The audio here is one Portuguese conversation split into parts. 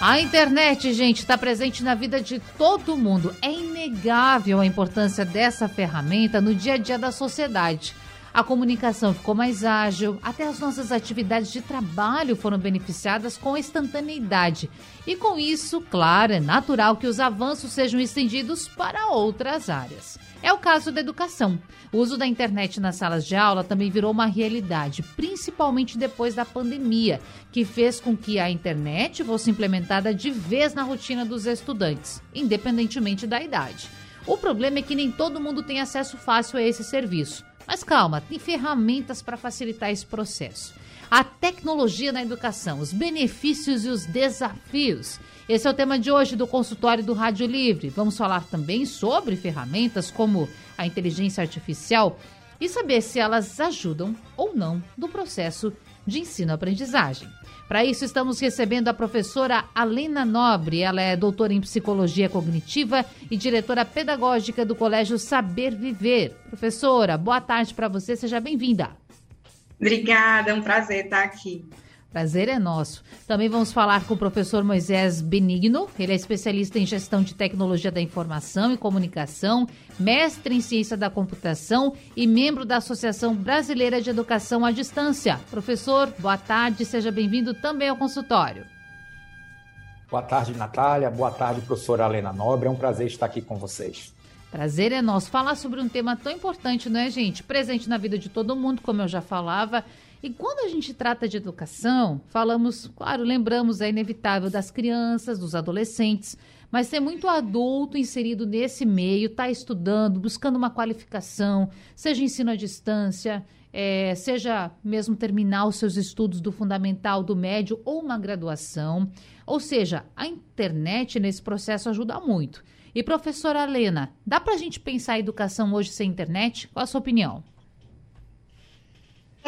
A internet, gente, está presente na vida de todo mundo. É inegável a importância dessa ferramenta no dia a dia da sociedade. A comunicação ficou mais ágil, até as nossas atividades de trabalho foram beneficiadas com instantaneidade. E com isso, claro, é natural que os avanços sejam estendidos para outras áreas. É o caso da educação. O uso da internet nas salas de aula também virou uma realidade, principalmente depois da pandemia, que fez com que a internet fosse implementada de vez na rotina dos estudantes, independentemente da idade. O problema é que nem todo mundo tem acesso fácil a esse serviço. Mas calma, tem ferramentas para facilitar esse processo. A tecnologia na educação, os benefícios e os desafios. Esse é o tema de hoje do consultório do Rádio Livre. Vamos falar também sobre ferramentas como a inteligência artificial e saber se elas ajudam ou não no processo de ensino-aprendizagem. Para isso, estamos recebendo a professora Alena Nobre. Ela é doutora em psicologia cognitiva e diretora pedagógica do Colégio Saber Viver. Professora, boa tarde para você, seja bem-vinda. Obrigada, é um prazer estar aqui. Prazer é nosso. Também vamos falar com o professor Moisés Benigno. Ele é especialista em gestão de tecnologia da informação e comunicação, mestre em ciência da computação e membro da Associação Brasileira de Educação à Distância. Professor, boa tarde, seja bem-vindo também ao consultório. Boa tarde, Natália. Boa tarde, professora Helena Nobre. É um prazer estar aqui com vocês. Prazer é nosso. Falar sobre um tema tão importante, não é, gente? Presente na vida de todo mundo, como eu já falava e quando a gente trata de educação, falamos, claro, lembramos, é inevitável das crianças, dos adolescentes, mas tem muito adulto inserido nesse meio, está estudando, buscando uma qualificação, seja ensino à distância, é, seja mesmo terminar os seus estudos do fundamental, do médio ou uma graduação. Ou seja, a internet nesse processo ajuda muito. E professora Helena, dá para a gente pensar a educação hoje sem internet? Qual a sua opinião?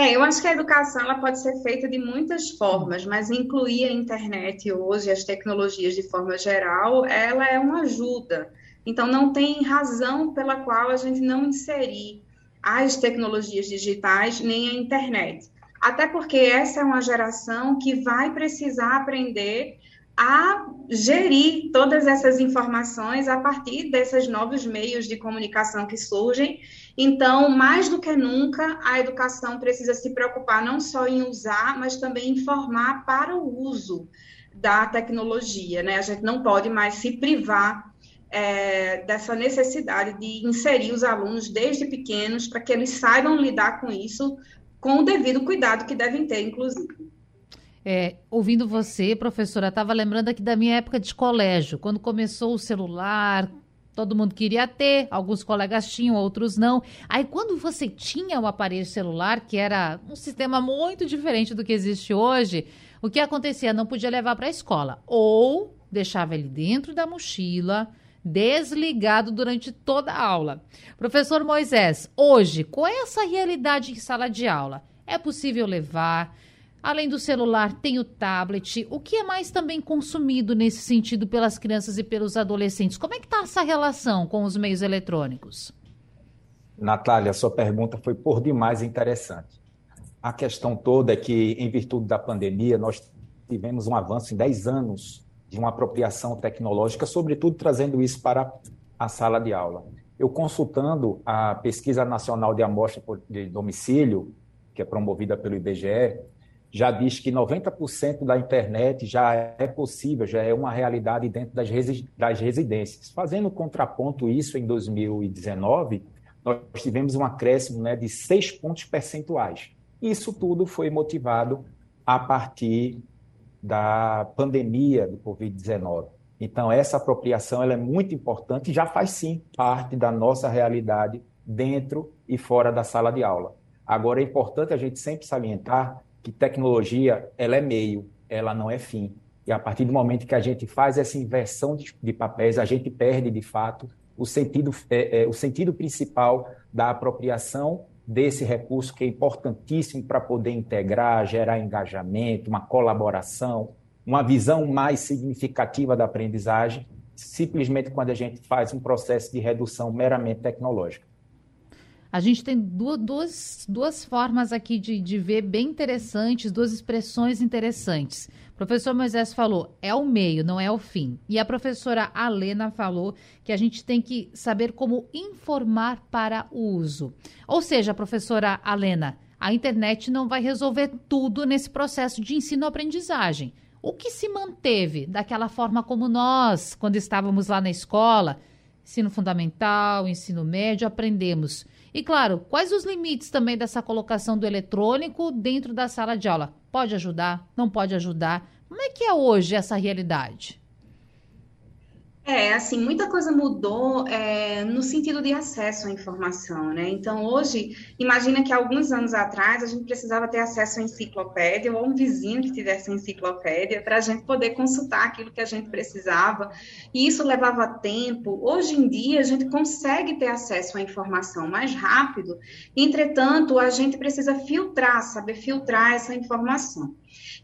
É, eu acho que a educação ela pode ser feita de muitas formas, mas incluir a internet hoje, as tecnologias de forma geral, ela é uma ajuda. Então, não tem razão pela qual a gente não inserir as tecnologias digitais nem a internet. Até porque essa é uma geração que vai precisar aprender a gerir todas essas informações a partir desses novos meios de comunicação que surgem. Então, mais do que nunca, a educação precisa se preocupar não só em usar, mas também em formar para o uso da tecnologia. Né? A gente não pode mais se privar é, dessa necessidade de inserir os alunos desde pequenos para que eles saibam lidar com isso com o devido cuidado que devem ter, inclusive. É, ouvindo você, professora, estava lembrando aqui da minha época de colégio, quando começou o celular, todo mundo queria ter, alguns colegas tinham, outros não. Aí, quando você tinha o aparelho celular, que era um sistema muito diferente do que existe hoje, o que acontecia? Não podia levar para a escola, ou deixava ele dentro da mochila, desligado durante toda a aula. Professor Moisés, hoje, qual é essa realidade em sala de aula? É possível levar? Além do celular, tem o tablet. O que é mais também consumido nesse sentido pelas crianças e pelos adolescentes? Como é que está essa relação com os meios eletrônicos? Natália, sua pergunta foi por demais interessante. A questão toda é que, em virtude da pandemia, nós tivemos um avanço em 10 anos de uma apropriação tecnológica, sobretudo trazendo isso para a sala de aula. Eu consultando a Pesquisa Nacional de Amostra de Domicílio, que é promovida pelo IBGE, já diz que 90% da internet já é possível, já é uma realidade dentro das, resi das residências. Fazendo contraponto isso em 2019, nós tivemos um acréscimo né, de 6 pontos percentuais. Isso tudo foi motivado a partir da pandemia do Covid-19. Então, essa apropriação ela é muito importante e já faz sim parte da nossa realidade dentro e fora da sala de aula. Agora, é importante a gente sempre salientar que tecnologia ela é meio, ela não é fim. E a partir do momento que a gente faz essa inversão de, de papéis, a gente perde, de fato, o sentido, é, é, o sentido principal da apropriação desse recurso que é importantíssimo para poder integrar, gerar engajamento, uma colaboração, uma visão mais significativa da aprendizagem, simplesmente quando a gente faz um processo de redução meramente tecnológica. A gente tem duas, duas, formas aqui de, de ver bem interessantes, duas expressões interessantes. O professor Moisés falou, é o meio, não é o fim. E a professora Alena falou que a gente tem que saber como informar para o uso. Ou seja, professora Alena, a internet não vai resolver tudo nesse processo de ensino-aprendizagem. O que se manteve daquela forma como nós, quando estávamos lá na escola, ensino fundamental, ensino médio, aprendemos? E claro, quais os limites também dessa colocação do eletrônico dentro da sala de aula? Pode ajudar? Não pode ajudar? Como é que é hoje essa realidade? É, assim, muita coisa mudou é, no sentido de acesso à informação, né? Então, hoje, imagina que alguns anos atrás a gente precisava ter acesso à enciclopédia ou um vizinho que tivesse enciclopédia para a gente poder consultar aquilo que a gente precisava, e isso levava tempo. Hoje em dia, a gente consegue ter acesso à informação mais rápido, entretanto, a gente precisa filtrar, saber filtrar essa informação.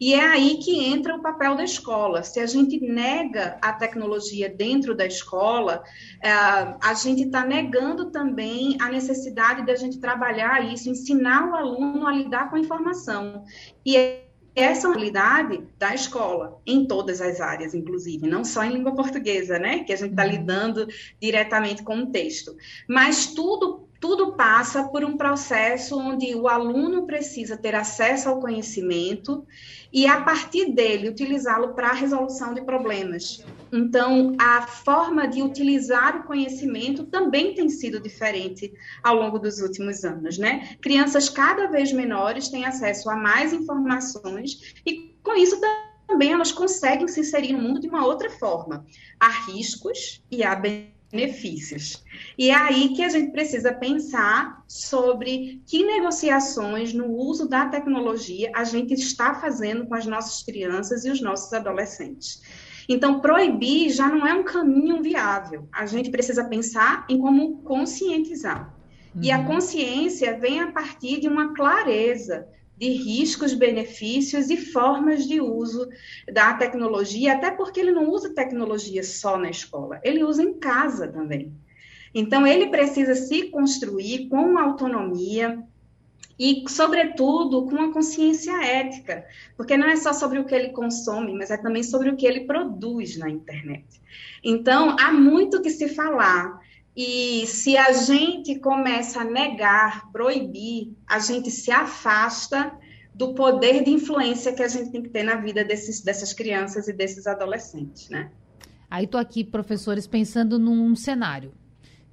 E é aí que entra o papel da escola. Se a gente nega a tecnologia dentro da escola, é, a gente está negando também a necessidade da gente trabalhar isso, ensinar o aluno a lidar com a informação. E essa é uma habilidade da escola, em todas as áreas, inclusive, não só em língua portuguesa, né? Que a gente está uhum. lidando diretamente com o texto. Mas tudo tudo passa por um processo onde o aluno precisa ter acesso ao conhecimento e, a partir dele, utilizá-lo para a resolução de problemas. Então, a forma de utilizar o conhecimento também tem sido diferente ao longo dos últimos anos, né? Crianças cada vez menores têm acesso a mais informações e, com isso, também elas conseguem se inserir no mundo de uma outra forma. Há riscos e há benefícios benefícios. E é aí que a gente precisa pensar sobre que negociações no uso da tecnologia a gente está fazendo com as nossas crianças e os nossos adolescentes. Então, proibir já não é um caminho viável. A gente precisa pensar em como conscientizar. Uhum. E a uhum. consciência vem a partir de uma clareza de riscos, benefícios e formas de uso da tecnologia, até porque ele não usa tecnologia só na escola, ele usa em casa também. Então, ele precisa se construir com autonomia e, sobretudo, com a consciência ética, porque não é só sobre o que ele consome, mas é também sobre o que ele produz na internet. Então, há muito que se falar e se a gente começa a negar, proibir, a gente se afasta do poder de influência que a gente tem que ter na vida desses, dessas crianças e desses adolescentes, né? Aí estou aqui, professores, pensando num cenário,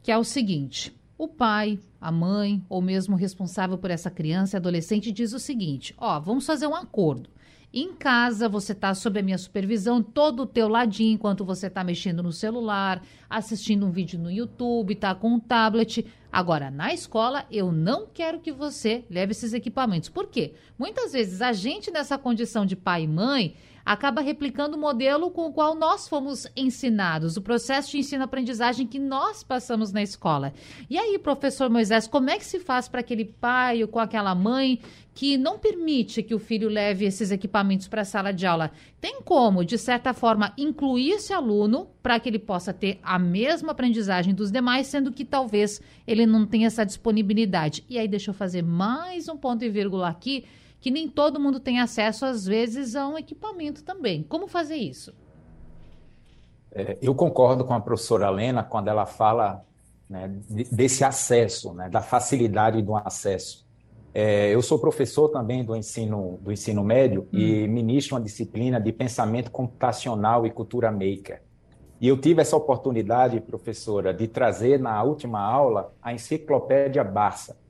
que é o seguinte: o pai, a mãe, ou mesmo o responsável por essa criança e adolescente diz o seguinte: ó, vamos fazer um acordo. Em casa, você está sob a minha supervisão, todo o teu ladinho, enquanto você está mexendo no celular, assistindo um vídeo no YouTube, está com um tablet. Agora, na escola, eu não quero que você leve esses equipamentos. Por quê? Muitas vezes a gente, nessa condição de pai e mãe, acaba replicando o modelo com o qual nós fomos ensinados, o processo de ensino-aprendizagem que nós passamos na escola. E aí, professor Moisés, como é que se faz para aquele pai ou com aquela mãe que não permite que o filho leve esses equipamentos para a sala de aula? Tem como, de certa forma, incluir esse aluno para que ele possa ter a mesma aprendizagem dos demais, sendo que talvez ele não tenha essa disponibilidade. E aí, deixa eu fazer mais um ponto e vírgula aqui que nem todo mundo tem acesso, às vezes, a um equipamento também. Como fazer isso? É, eu concordo com a professora Lena quando ela fala né, desse acesso, né, da facilidade do acesso. É, eu sou professor também do ensino, do ensino médio hum. e ministro uma disciplina de pensamento computacional e cultura maker. E eu tive essa oportunidade, professora, de trazer na última aula a enciclopédia Barça,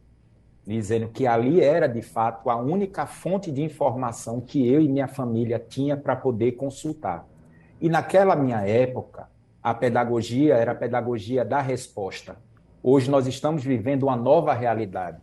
dizendo que ali era de fato a única fonte de informação que eu e minha família tinha para poder consultar. E naquela minha época, a pedagogia era a pedagogia da resposta. Hoje nós estamos vivendo uma nova realidade,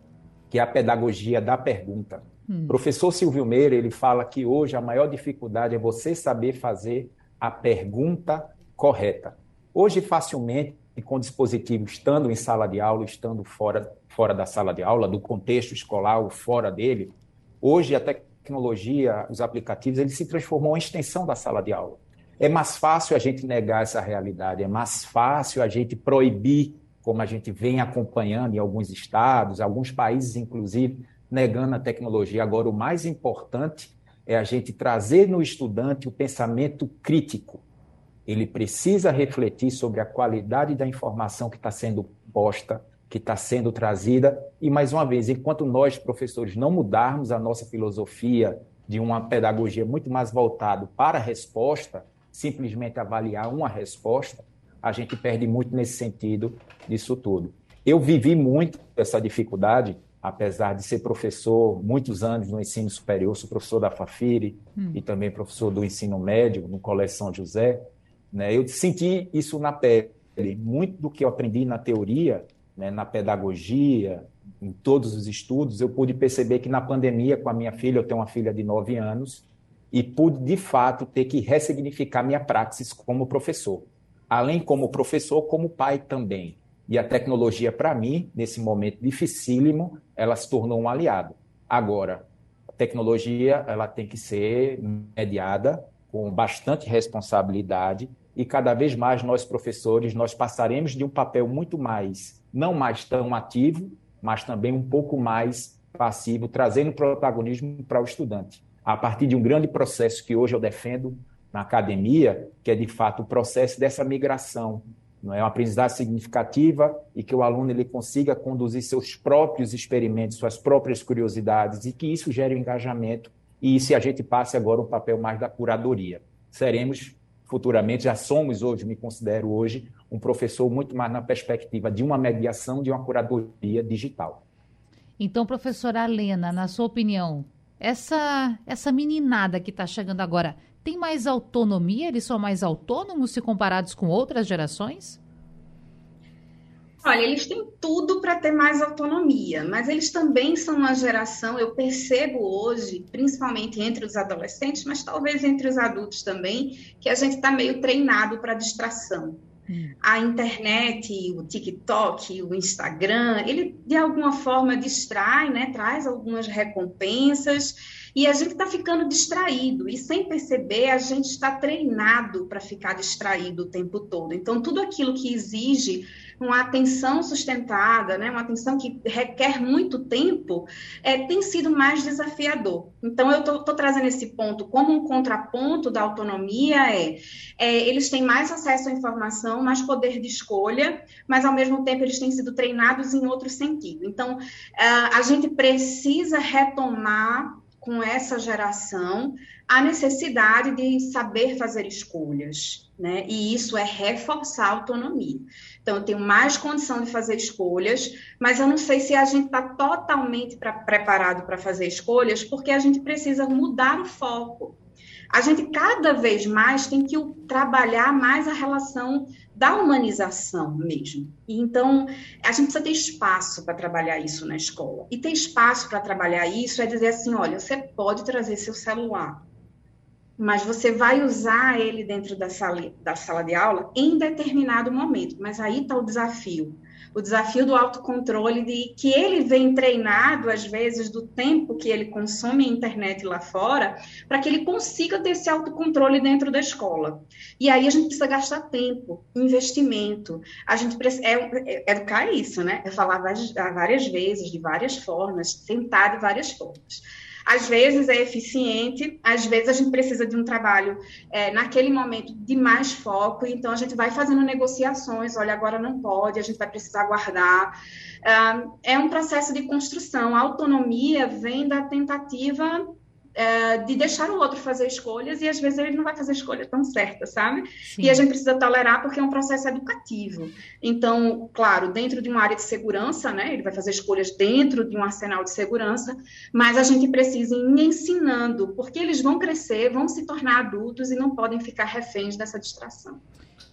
que é a pedagogia da pergunta. Hum. Professor Silvio Meira, ele fala que hoje a maior dificuldade é você saber fazer a pergunta correta. Hoje, facilmente, com dispositivo estando em sala de aula, estando fora, fora da sala de aula, do contexto escolar ou fora dele. Hoje, a tecnologia, os aplicativos, ele se transformou em extensão da sala de aula. É mais fácil a gente negar essa realidade, é mais fácil a gente proibir, como a gente vem acompanhando em alguns estados, alguns países, inclusive, negando a tecnologia. Agora, o mais importante é a gente trazer no estudante o pensamento crítico. Ele precisa refletir sobre a qualidade da informação que está sendo posta, que está sendo trazida. E, mais uma vez, enquanto nós, professores, não mudarmos a nossa filosofia de uma pedagogia muito mais voltada para a resposta, simplesmente avaliar uma resposta, a gente perde muito nesse sentido disso tudo. Eu vivi muito essa dificuldade, apesar de ser professor muitos anos no ensino superior, sou professor da Fafiri hum. e também professor do ensino médio no Colégio São José. Né? Eu senti isso na pele. Muito do que eu aprendi na teoria, né, na pedagogia, em todos os estudos, eu pude perceber que na pandemia, com a minha filha, eu tenho uma filha de nove anos, e pude, de fato, ter que ressignificar minha praxis como professor. Além como professor, como pai também. E a tecnologia, para mim, nesse momento dificílimo, ela se tornou um aliado. Agora, a tecnologia ela tem que ser mediada com bastante responsabilidade e cada vez mais nós professores nós passaremos de um papel muito mais não mais tão ativo, mas também um pouco mais passivo, trazendo protagonismo para o estudante a partir de um grande processo que hoje eu defendo na academia, que é de fato o processo dessa migração, não é uma aprendizagem significativa e que o aluno ele consiga conduzir seus próprios experimentos, suas próprias curiosidades e que isso gere um engajamento e se a gente passe agora um papel mais da curadoria. Seremos futuramente, já somos hoje, me considero hoje, um professor muito mais na perspectiva de uma mediação, de uma curadoria digital. Então, professora Helena, na sua opinião, essa, essa meninada que está chegando agora tem mais autonomia? Eles são mais autônomos se comparados com outras gerações? Olha, eles têm tudo para ter mais autonomia, mas eles também são uma geração, eu percebo hoje, principalmente entre os adolescentes, mas talvez entre os adultos também, que a gente está meio treinado para distração. Hum. A internet, o TikTok, o Instagram, ele de alguma forma distrai, né? traz algumas recompensas e a gente está ficando distraído e sem perceber a gente está treinado para ficar distraído o tempo todo. Então tudo aquilo que exige uma atenção sustentada, né, uma atenção que requer muito tempo, é, tem sido mais desafiador. Então, eu estou trazendo esse ponto como um contraponto da autonomia, é, é, eles têm mais acesso à informação, mais poder de escolha, mas, ao mesmo tempo, eles têm sido treinados em outro sentido. Então, a gente precisa retomar com essa geração a necessidade de saber fazer escolhas, né? E isso é reforçar a autonomia. Então, eu tenho mais condição de fazer escolhas, mas eu não sei se a gente está totalmente pra, preparado para fazer escolhas, porque a gente precisa mudar o foco. A gente cada vez mais tem que trabalhar mais a relação da humanização mesmo. então, a gente precisa ter espaço para trabalhar isso na escola. E ter espaço para trabalhar isso é dizer assim: olha, você pode trazer seu celular, mas você vai usar ele dentro da sala, da sala de aula em determinado momento. Mas aí está o desafio. O desafio do autocontrole, de que ele vem treinado, às vezes, do tempo que ele consome a internet lá fora, para que ele consiga ter esse autocontrole dentro da escola. E aí a gente precisa gastar tempo, investimento. A gente precisa é, é, educar isso, né? É falar várias, várias vezes, de várias formas, tentar de várias formas. Às vezes é eficiente, às vezes a gente precisa de um trabalho é, naquele momento de mais foco, então a gente vai fazendo negociações, olha, agora não pode, a gente vai precisar guardar. é um processo de construção. A autonomia vem da tentativa é, de deixar o outro fazer escolhas e às vezes ele não vai fazer escolha tão certa, sabe? Sim. E a gente precisa tolerar porque é um processo educativo. Então, claro, dentro de uma área de segurança, né, ele vai fazer escolhas dentro de um arsenal de segurança, mas a gente precisa ir ensinando, porque eles vão crescer, vão se tornar adultos e não podem ficar reféns dessa distração.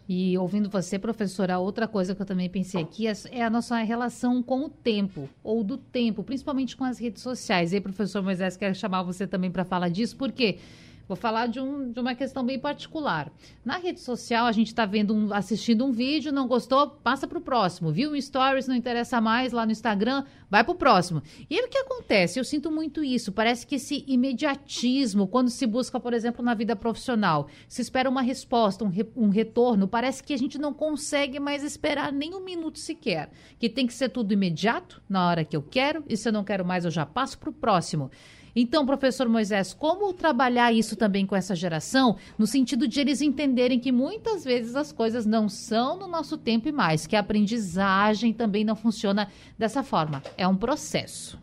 E ouvindo você, professora, outra coisa que eu também pensei aqui é, é a nossa relação com o tempo, ou do tempo, principalmente com as redes sociais. E aí, professor Moisés, quero chamar você também para falar disso, porque Vou falar de, um, de uma questão bem particular. Na rede social, a gente está vendo, um, assistindo um vídeo, não gostou, passa para o próximo. Viu um stories, não interessa mais lá no Instagram, vai para o próximo. E aí o que acontece? Eu sinto muito isso. Parece que esse imediatismo, quando se busca, por exemplo, na vida profissional, se espera uma resposta, um, re, um retorno, parece que a gente não consegue mais esperar nem um minuto sequer. Que tem que ser tudo imediato, na hora que eu quero, e se eu não quero mais, eu já passo para o próximo. Então, professor Moisés, como trabalhar isso também com essa geração, no sentido de eles entenderem que muitas vezes as coisas não são no nosso tempo e mais, que a aprendizagem também não funciona dessa forma. É um processo.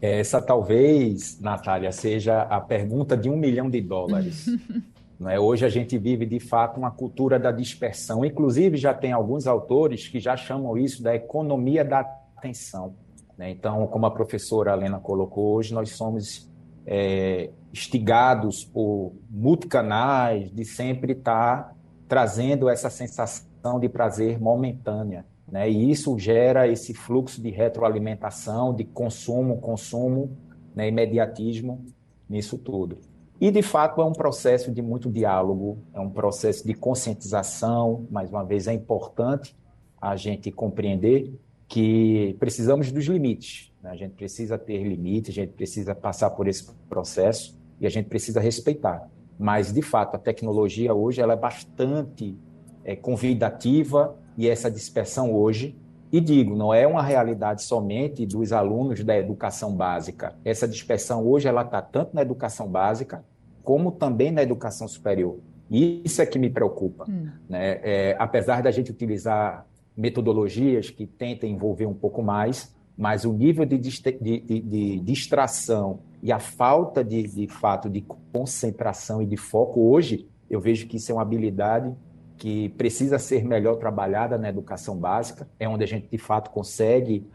Essa talvez, Natália, seja a pergunta de um milhão de dólares. é? Hoje a gente vive, de fato, uma cultura da dispersão. Inclusive, já tem alguns autores que já chamam isso da economia da atenção. Né? Então, como a professora Helena colocou, hoje nós somos é, instigados por multicanais de sempre estar trazendo essa sensação de prazer momentânea. Né? E isso gera esse fluxo de retroalimentação, de consumo, consumo, né? imediatismo nisso tudo. E, de fato, é um processo de muito diálogo, é um processo de conscientização. Mais uma vez, é importante a gente compreender que precisamos dos limites. Né? A gente precisa ter limites, a gente precisa passar por esse processo e a gente precisa respeitar. Mas, de fato, a tecnologia hoje ela é bastante é, convidativa e essa dispersão hoje, e digo, não é uma realidade somente dos alunos da educação básica. Essa dispersão hoje ela está tanto na educação básica como também na educação superior. E isso é que me preocupa. Hum. Né? É, apesar da gente utilizar metodologias que tentem envolver um pouco mais, mas o nível de, de, de, de distração e a falta de, de fato de concentração e de foco hoje, eu vejo que isso é uma habilidade que precisa ser melhor trabalhada na educação básica, é onde a gente de fato consegue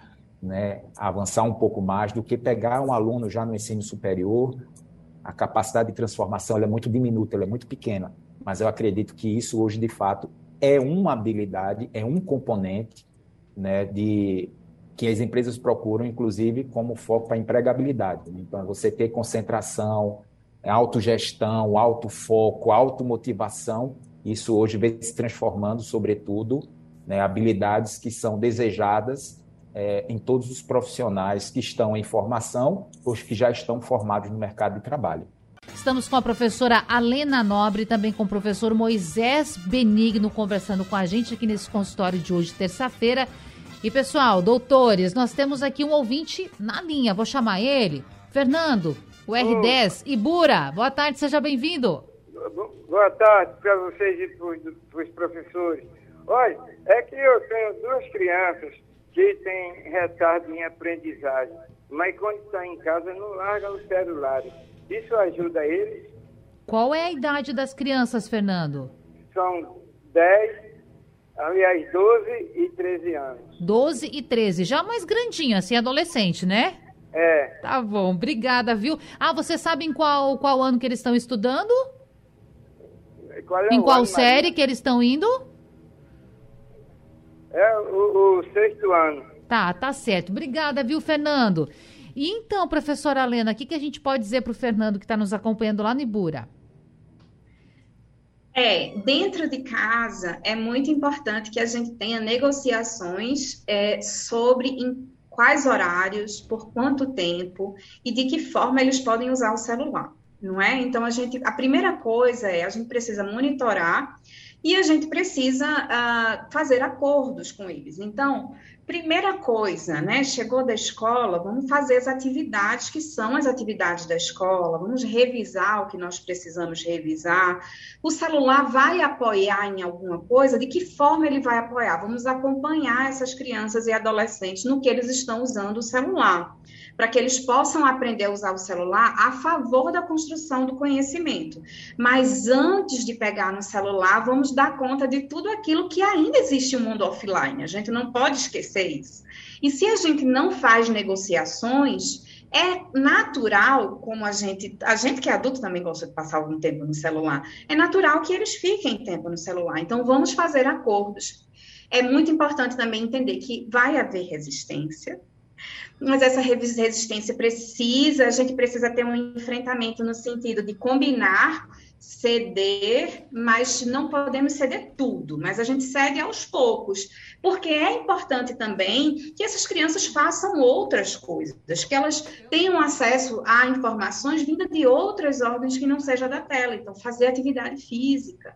né, avançar um pouco mais do que pegar um aluno já no ensino superior. A capacidade de transformação é muito diminuta, é muito pequena, mas eu acredito que isso hoje de fato é uma habilidade, é um componente né, de que as empresas procuram, inclusive, como foco para empregabilidade. Então, você ter concentração, autogestão, autofoco, automotivação, isso hoje vem se transformando, sobretudo, né, habilidades que são desejadas é, em todos os profissionais que estão em formação ou que já estão formados no mercado de trabalho. Estamos com a professora Alena Nobre, também com o professor Moisés Benigno conversando com a gente aqui nesse consultório de hoje, terça-feira. E pessoal, doutores, nós temos aqui um ouvinte na linha. Vou chamar ele. Fernando, o R10. Oh. Ibura, boa tarde, seja bem-vindo. Boa tarde para vocês e para os professores. Olha, é que eu tenho duas crianças que têm retardo em aprendizagem, mas quando estão tá em casa não largam os celulares. Isso ajuda eles. Qual é a idade das crianças, Fernando? São 10, aliás, 12 e 13 anos. 12 e 13, já mais grandinho, assim, adolescente, né? É. Tá bom, obrigada, viu? Ah, você sabe em qual, qual ano que eles estão estudando? Qual é em qual série que eles estão indo? É o, o sexto ano. Tá, tá certo. Obrigada, viu, Fernando? E então, professora Helena, o que, que a gente pode dizer para o Fernando que está nos acompanhando lá no Ibura? É, dentro de casa é muito importante que a gente tenha negociações é, sobre em quais horários, por quanto tempo e de que forma eles podem usar o celular, não é? Então a gente, a primeira coisa é a gente precisa monitorar e a gente precisa uh, fazer acordos com eles. Então, Primeira coisa, né? Chegou da escola, vamos fazer as atividades que são as atividades da escola, vamos revisar o que nós precisamos revisar. O celular vai apoiar em alguma coisa? De que forma ele vai apoiar? Vamos acompanhar essas crianças e adolescentes no que eles estão usando o celular para que eles possam aprender a usar o celular a favor da construção do conhecimento. Mas antes de pegar no celular, vamos dar conta de tudo aquilo que ainda existe no mundo offline. A gente não pode esquecer isso. E se a gente não faz negociações, é natural, como a gente, a gente que é adulto também gosta de passar algum tempo no celular, é natural que eles fiquem tempo no celular. Então, vamos fazer acordos. É muito importante também entender que vai haver resistência, Mas essa resistência precisa, a gente precisa ter um enfrentamento no sentido de combinar ceder, mas não podemos ceder tudo, mas a gente cede aos poucos, porque é importante também que essas crianças façam outras coisas, que elas tenham acesso a informações vindas de outras ordens que não seja da tela, então fazer atividade física,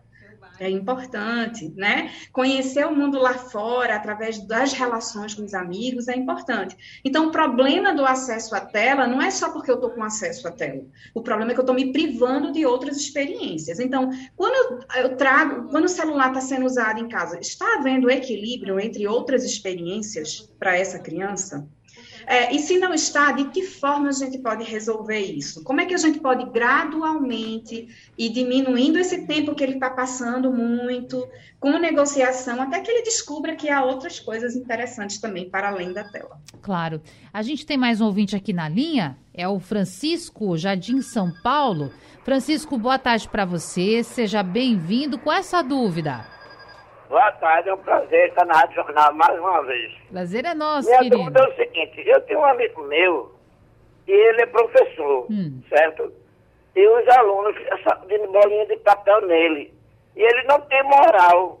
é importante, né? Conhecer o mundo lá fora através das relações com os amigos é importante. Então, o problema do acesso à tela não é só porque eu estou com acesso à tela. O problema é que eu estou me privando de outras experiências. Então, quando eu, eu trago, quando o celular está sendo usado em casa, está havendo equilíbrio entre outras experiências para essa criança? É, e se não está, de que forma a gente pode resolver isso? Como é que a gente pode gradualmente ir diminuindo esse tempo que ele está passando muito, com negociação, até que ele descubra que há outras coisas interessantes também para além da tela. Claro. A gente tem mais um ouvinte aqui na linha, é o Francisco Jardim São Paulo. Francisco, boa tarde para você, seja bem-vindo com essa dúvida. Boa tarde, é um prazer estar na Rádio Jornal mais uma vez. Prazer é nosso, Minha querido. dúvida é o seguinte, eu tenho um amigo meu, e ele é professor, Hum. certo? E os alunos ficam de bolinha de papel nele. E ele não tem moral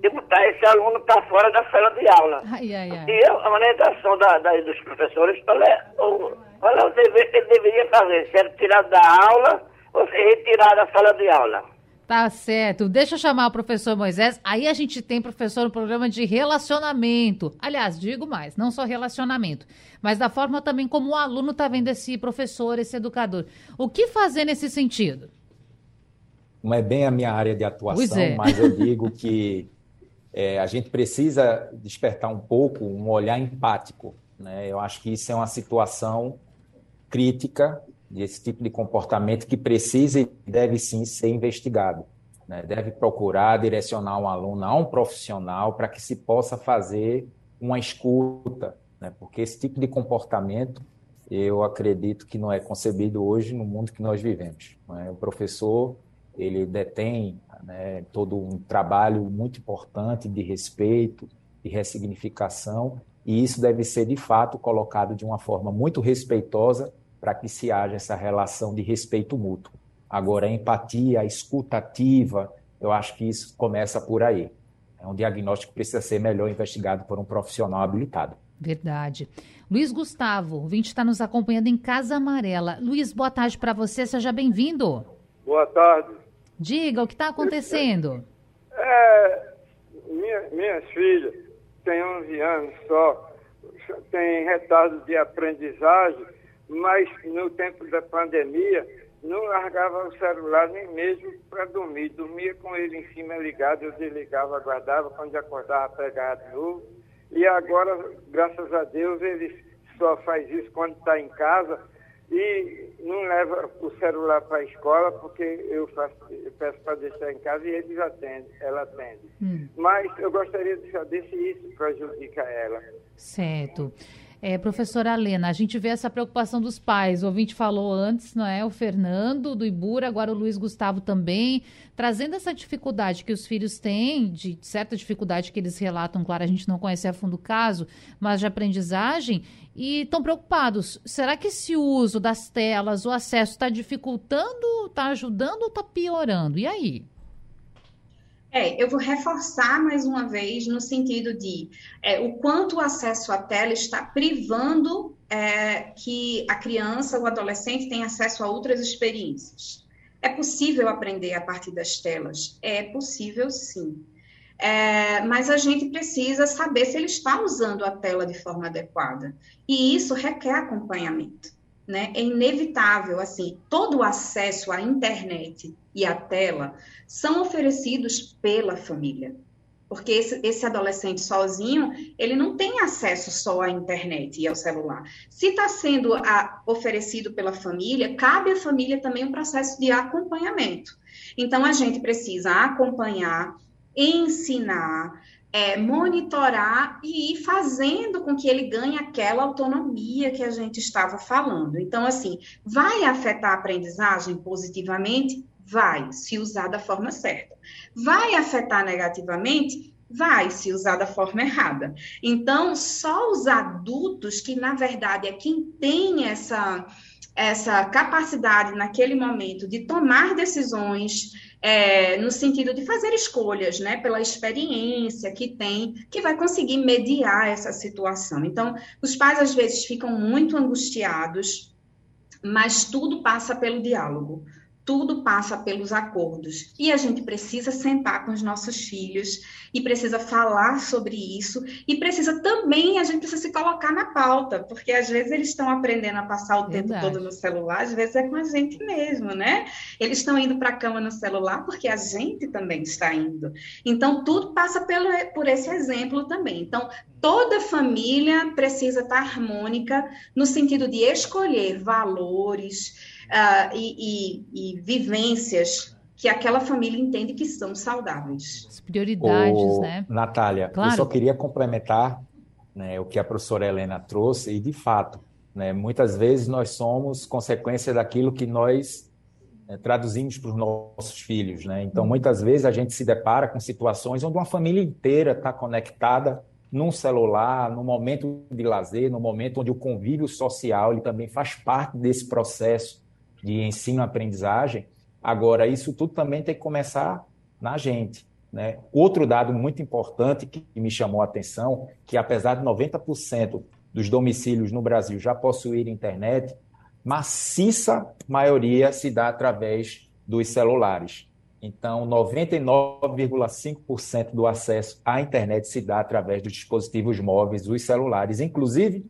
de botar esse aluno para fora da sala de aula. Ai, ai, ai. E a orientação da, da- dos professores, qual é o, qual é o dever que ele deveria fazer? Se era tirar da aula ou se retirar da sala de aula? Tá certo. Deixa eu chamar o professor Moisés. Aí a gente tem, professor, um programa de relacionamento. Aliás, digo mais, não só relacionamento, mas da forma também como o aluno está vendo esse professor, esse educador. O que fazer nesse sentido? Não é bem a minha área de atuação, é. mas eu digo que é, a gente precisa despertar um pouco um olhar empático. Né? Eu acho que isso é uma situação crítica desse tipo de comportamento que precisa e deve sim ser investigado. né? Deve procurar direcionar um aluno a um profissional para que se possa fazer uma escuta, né? porque esse tipo de comportamento eu acredito que não é concebido hoje no mundo que nós vivemos. né? O professor ele detém né, todo um trabalho muito importante de respeito, de ressignificação, e isso deve ser de fato colocado de uma forma muito respeitosa para que se haja essa relação de respeito mútuo. Agora, a empatia, a escutativa, eu acho que isso começa por aí. É um diagnóstico que precisa ser melhor investigado por um profissional habilitado. Verdade. Luiz Gustavo, o ouvinte está nos acompanhando em Casa Amarela. Luiz, boa tarde para você, seja bem-vindo. Boa tarde. Diga o que está acontecendo. É, minha, minhas filhas têm 11 anos só, têm retardo de aprendizagem, mas no tempo da pandemia não largava o celular nem mesmo para dormir. Dormia com ele em cima ligado, eu desligava, guardava, quando acordava pegava de novo. E agora, graças a Deus, ele só faz isso quando está em casa e não leva o celular para a escola porque eu, faço, eu peço para deixar em casa e eles atendem, ela atende. Hum. Mas eu gostaria de saber se isso prejudica ela. Certo. É, professora Helena, a gente vê essa preocupação dos pais. O ouvinte falou antes, não é? O Fernando do Ibura, agora o Luiz Gustavo também, trazendo essa dificuldade que os filhos têm, de certa dificuldade que eles relatam, claro, a gente não conhece a fundo o caso, mas de aprendizagem, e estão preocupados. Será que esse uso das telas, o acesso, está dificultando, está ajudando ou está piorando? E aí? É, eu vou reforçar mais uma vez no sentido de é, o quanto o acesso à tela está privando é, que a criança ou adolescente tenha acesso a outras experiências. É possível aprender a partir das telas? É possível, sim. É, mas a gente precisa saber se ele está usando a tela de forma adequada. E isso requer acompanhamento. Né? É inevitável, assim, todo o acesso à internet e à tela são oferecidos pela família. Porque esse, esse, adolescente sozinho, ele não tem acesso só à internet e ao celular. Se está sendo a, oferecido pela família, cabe à família também um processo de acompanhamento. Então, a gente precisa acompanhar, ensinar, é, monitorar e ir fazendo com que ele ganhe aquela autonomia que a gente estava falando. Então, assim, vai afetar a aprendizagem positivamente? Vai, se usar da forma certa. Vai afetar negativamente? Vai se usar da forma errada. Então, só os adultos, que na verdade é quem tem essa, essa capacidade naquele momento de tomar decisões, é, no sentido de fazer escolhas, né, pela experiência que tem, que vai conseguir mediar essa situação. Então, os pais às vezes ficam muito angustiados, mas tudo passa pelo diálogo tudo passa pelos acordos. E a gente precisa sentar com os nossos filhos e precisa falar sobre isso e precisa também a gente precisa se colocar na pauta, porque às vezes eles estão aprendendo a passar o Verdade. tempo todo no celular, às vezes é com a gente mesmo, né? Eles estão indo para a cama no celular porque a gente também está indo. Então tudo passa pelo, por esse exemplo também. Então toda família precisa estar harmônica no sentido de escolher valores uh, e, e, e, vivências que aquela família entende que são saudáveis. As prioridades, né? Natália, claro. eu só queria complementar né, o que a professora Helena trouxe, e de fato, né, muitas vezes nós somos consequência daquilo que nós né, traduzimos para os nossos filhos. Né? Então, uhum. muitas vezes a gente se depara com situações onde uma família inteira está conectada num celular, no momento de lazer, no momento onde o convívio social ele também faz parte desse processo de ensino-aprendizagem. Agora, isso tudo também tem que começar na gente. Né? Outro dado muito importante que me chamou a atenção, que apesar de 90% dos domicílios no Brasil já possuírem internet, maciça maioria se dá através dos celulares. Então, 99,5% do acesso à internet se dá através dos dispositivos móveis, os celulares, inclusive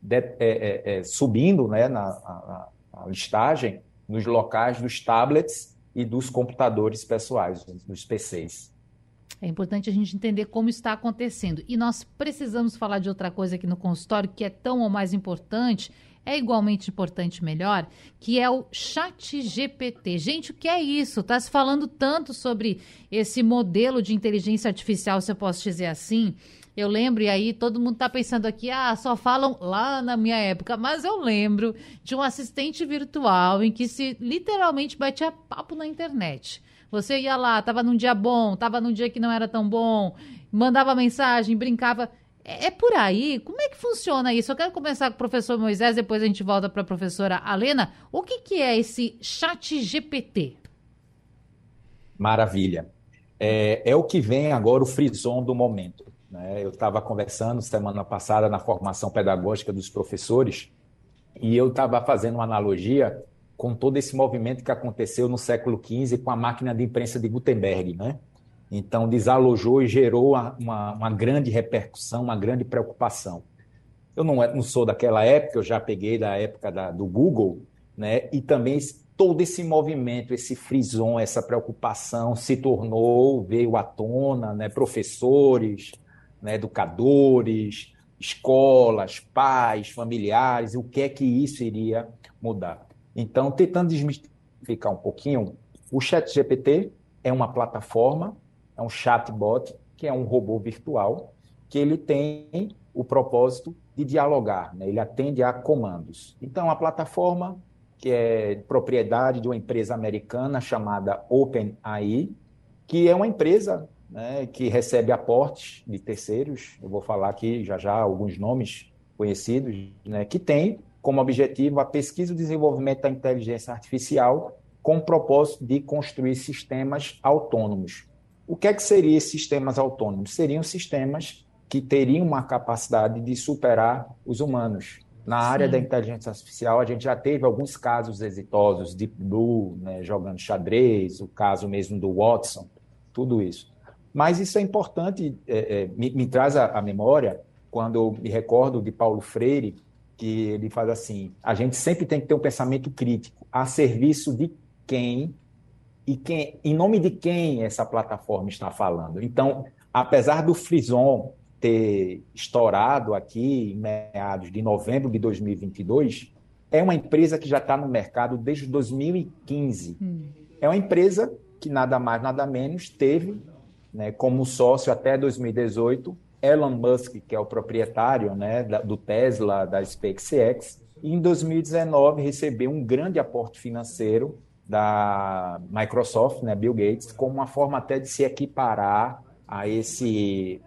de, é, é, é, subindo né, na, na, a listagem nos locais dos tablets e dos computadores pessoais, dos PCs. É importante a gente entender como está acontecendo. E nós precisamos falar de outra coisa aqui no consultório que é tão ou mais importante, é igualmente importante melhor, que é o Chat GPT. Gente, o que é isso? Está se falando tanto sobre esse modelo de inteligência artificial, se eu posso dizer assim, eu lembro, e aí todo mundo tá pensando aqui, ah, só falam lá na minha época, mas eu lembro de um assistente virtual em que se literalmente batia papo na internet. Você ia lá, tava num dia bom, tava num dia que não era tão bom, mandava mensagem, brincava. É, é por aí? Como é que funciona isso? Eu quero começar com o professor Moisés, depois a gente volta para a professora Alena. O que, que é esse chat GPT? Maravilha. É, é o que vem agora o frison do momento. Né? Eu estava conversando semana passada na formação pedagógica dos professores e eu estava fazendo uma analogia com todo esse movimento que aconteceu no século XV com a máquina de imprensa de Gutenberg, né? Então, desalojou e gerou uma, uma, grande repercussão, uma grande preocupação. Eu não, é, não, sou daquela época, eu já peguei da época da, do Google, né? E também todo esse movimento, esse frison, essa preocupação se tornou, veio à tona, né? Professores, né, educadores, escolas, pais, familiares, o que é que isso iria mudar. Então, tentando desmistificar um pouquinho, o Chat GPT é uma plataforma, é um chatbot, que é um robô virtual, que ele tem o propósito de dialogar, né? ele atende a comandos. Então, a plataforma, que é propriedade de uma empresa americana chamada OpenAI, que é uma empresa né, que recebe aportes de terceiros, eu vou falar aqui já já alguns nomes conhecidos, né, que tem como objetivo a pesquisa e desenvolvimento da inteligência artificial com o propósito de construir sistemas autônomos. O que é que seriam sistemas autônomos? Seriam sistemas que teriam uma capacidade de superar os humanos. Na área Sim. da inteligência artificial, a gente já teve alguns casos exitosos, Deep Blue, né, jogando xadrez, o caso mesmo do Watson, tudo isso. Mas isso é importante, é, é, me, me, traz a memória quando eu me recordo de Paulo Freire, que ele faz assim: a gente sempre tem que ter um pensamento crítico a serviço de quem e quem, em nome de quem essa plataforma está falando. Então, apesar do Frison ter estourado aqui em meados de novembro de 2022, é uma empresa que já está no mercado desde 2015. Hum. É uma empresa que nada mais, nada menos teve né, como sócio até 2018 Elon Musk, que é o proprietário né, do Tesla, da SpaceX, e em 2019 recebeu um grande aporte financeiro da Microsoft, né, Bill Gates, como uma forma até de se equiparar a esse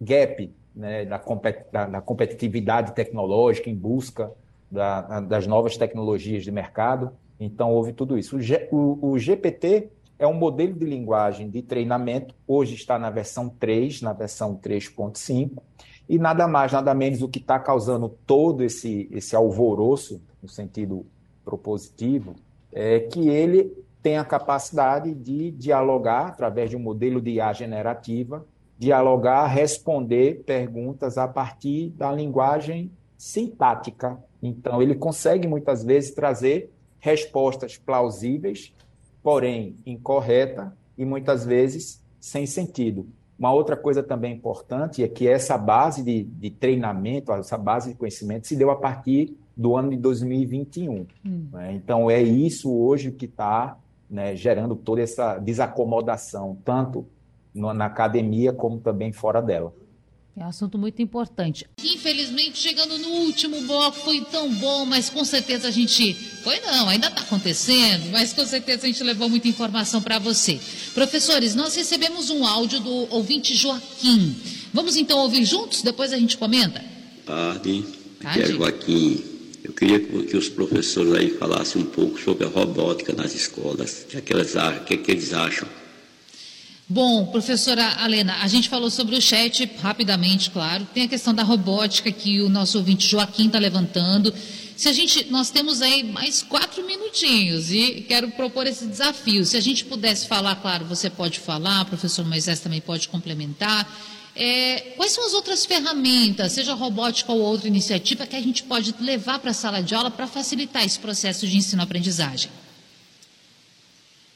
gap né, da, compet da, da, competitividade tecnológica em busca da, das novas tecnologias de mercado. Então, houve tudo isso. O, G, o, o, GPT é um modelo de linguagem de treinamento, hoje está na versão 3, na versão 3.5, e nada mais, nada menos o que está causando todo esse, esse alvoroço, no sentido propositivo, é que ele tem a capacidade de dialogar através de um modelo de IA generativa, dialogar, responder perguntas a partir da linguagem sintática. Então, ele consegue muitas vezes trazer respostas plausíveis, porém incorreta e muitas vezes sem sentido. Uma outra coisa também importante é que essa base de, de treinamento, essa base de conhecimento, se deu a partir do ano de 2021. Hum. Né? Então, é isso hoje que está né, gerando toda essa desacomodação, tanto na academia como também fora dela. É um assunto muito importante. Infelizmente, chegando no último bloco, foi tão bom, mas com certeza a gente. Foi não, ainda está acontecendo, mas com certeza a gente levou muita informação para você. Professores, nós recebemos um áudio do ouvinte Joaquim. Vamos então ouvir juntos, depois a gente comenta? Tarde. Aqui é Joaquim. Eu queria que os professores aí falassem um pouco sobre a robótica nas escolas. O que, é que, eles, acham, que, é que eles acham? Bom, professora Alena, a gente falou sobre o chat rapidamente, claro. Tem a questão da robótica que o nosso ouvinte Joaquim está levantando. Se a gente, nós temos aí mais quatro minutinhos e quero propor esse desafio. Se a gente pudesse falar, claro, você pode falar, o professor Moisés também pode complementar. É, quais são as outras ferramentas, seja robótica ou outra iniciativa, que a gente pode levar para a sala de aula para facilitar esse processo de ensino-aprendizagem?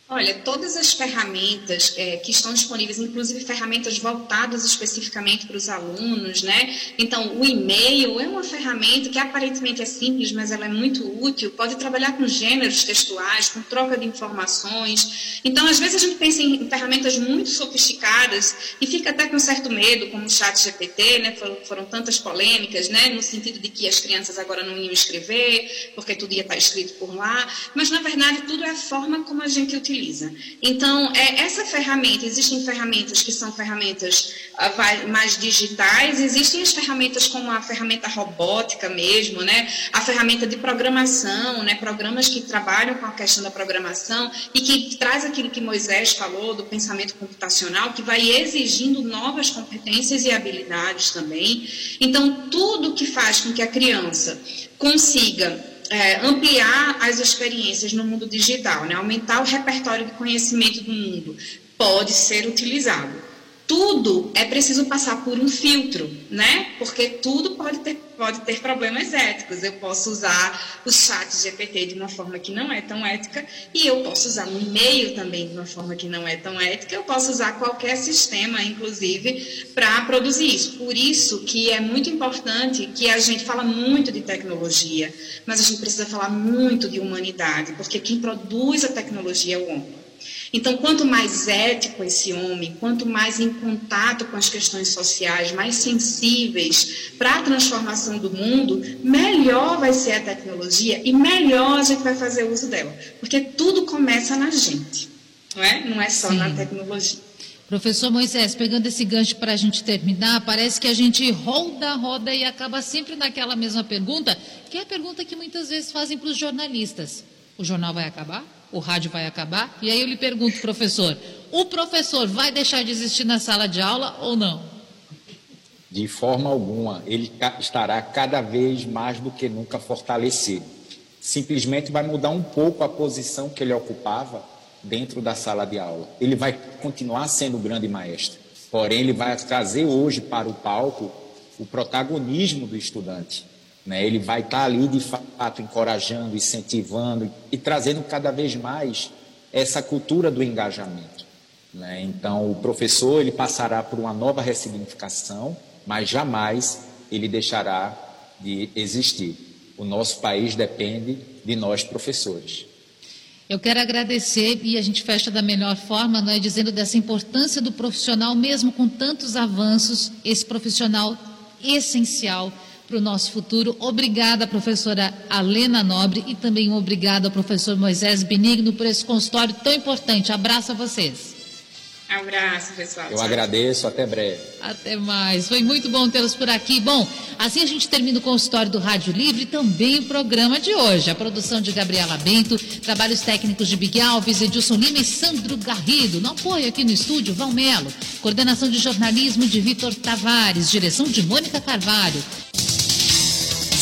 Olha, todas as ferramentas é, que estão disponíveis, inclusive ferramentas voltadas especificamente para os alunos, né? Então, o e-mail é uma ferramenta que aparentemente é simples, mas ela é muito útil. Pode trabalhar com gêneros textuais, com troca de informações. Então, às vezes a gente pensa em ferramentas muito sofisticadas e fica até com certo medo, como o chat GPT, né? Foram, foram tantas polêmicas, né? No sentido de que as crianças agora não iam escrever, porque tudo ia estar escrito por lá. Mas, na verdade, tudo é a forma como a gente utiliza utiliza. Então, é, essa ferramenta, existem ferramentas que são ferramentas uh, mais digitais, existem as ferramentas como a ferramenta robótica mesmo, né? a ferramenta de programação, né? programas que trabalham com a questão da programação e que traz aquilo que Moisés falou do pensamento computacional, que vai exigindo novas competências e habilidades também. Então, tudo que faz com que a criança consiga é, ampliar as experiências no mundo digital, né? aumentar o repertório de conhecimento do mundo, pode ser utilizado tudo é preciso passar por um filtro, né? Porque tudo pode ter, pode ter problemas éticos. Eu posso usar o chat GPT de uma forma que não é tão ética e eu posso usar um e-mail também de uma forma que não é tão ética. Eu posso usar qualquer sistema, inclusive, para produzir isso. Por isso que é muito importante que a gente fala muito de tecnologia, mas a gente precisa falar muito de humanidade, porque quem produz a tecnologia é o homem. Então, quanto mais ético esse homem, quanto mais em contato com as questões sociais, mais sensíveis para a transformação do mundo, melhor vai ser a tecnologia e melhor a gente vai fazer uso dela. Porque tudo começa na gente, não é? Não é só Sim. na tecnologia. Professor Moisés, pegando esse gancho para a gente terminar, parece que a gente roda, roda e acaba sempre naquela mesma pergunta, que é a pergunta que muitas vezes fazem para os jornalistas: o jornal vai acabar? O rádio vai acabar? E aí eu lhe pergunto, professor, o professor vai deixar de existir na sala de aula ou não? De forma alguma, ele estará cada vez mais do que nunca fortalecido. Simplesmente vai mudar um pouco a posição que ele ocupava dentro da sala de aula. Ele vai continuar sendo o grande maestro, porém ele vai trazer hoje para o palco o protagonismo do estudante né? Ele vai estar tá ali, de fato, encorajando, incentivando e trazendo cada vez mais essa cultura do engajamento. Né? Então, o professor ele passará por uma nova ressignificação, mas jamais ele deixará de existir. O nosso país depende de nós, professores. Eu quero agradecer e a gente fecha da melhor forma, não é, dizendo dessa importância do profissional, mesmo com tantos avanços, esse profissional essencial para o nosso futuro. Obrigada, professora Alena Nobre, e também obrigado ao professor Moisés Benigno por esse consultório tão importante. Abraço a vocês. Abraço, pessoal. Eu agradeço, até breve. Até mais. Foi muito bom tê-los por aqui. Bom, assim a gente termina o consultório do Rádio Livre e também o programa de hoje. A produção de Gabriela Bento, trabalhos técnicos de Big Alves, Edilson Lima e Sandro Garrido. No apoio aqui no estúdio, Valmelo. Coordenação de jornalismo de Vitor Tavares. Direção de Mônica Carvalho.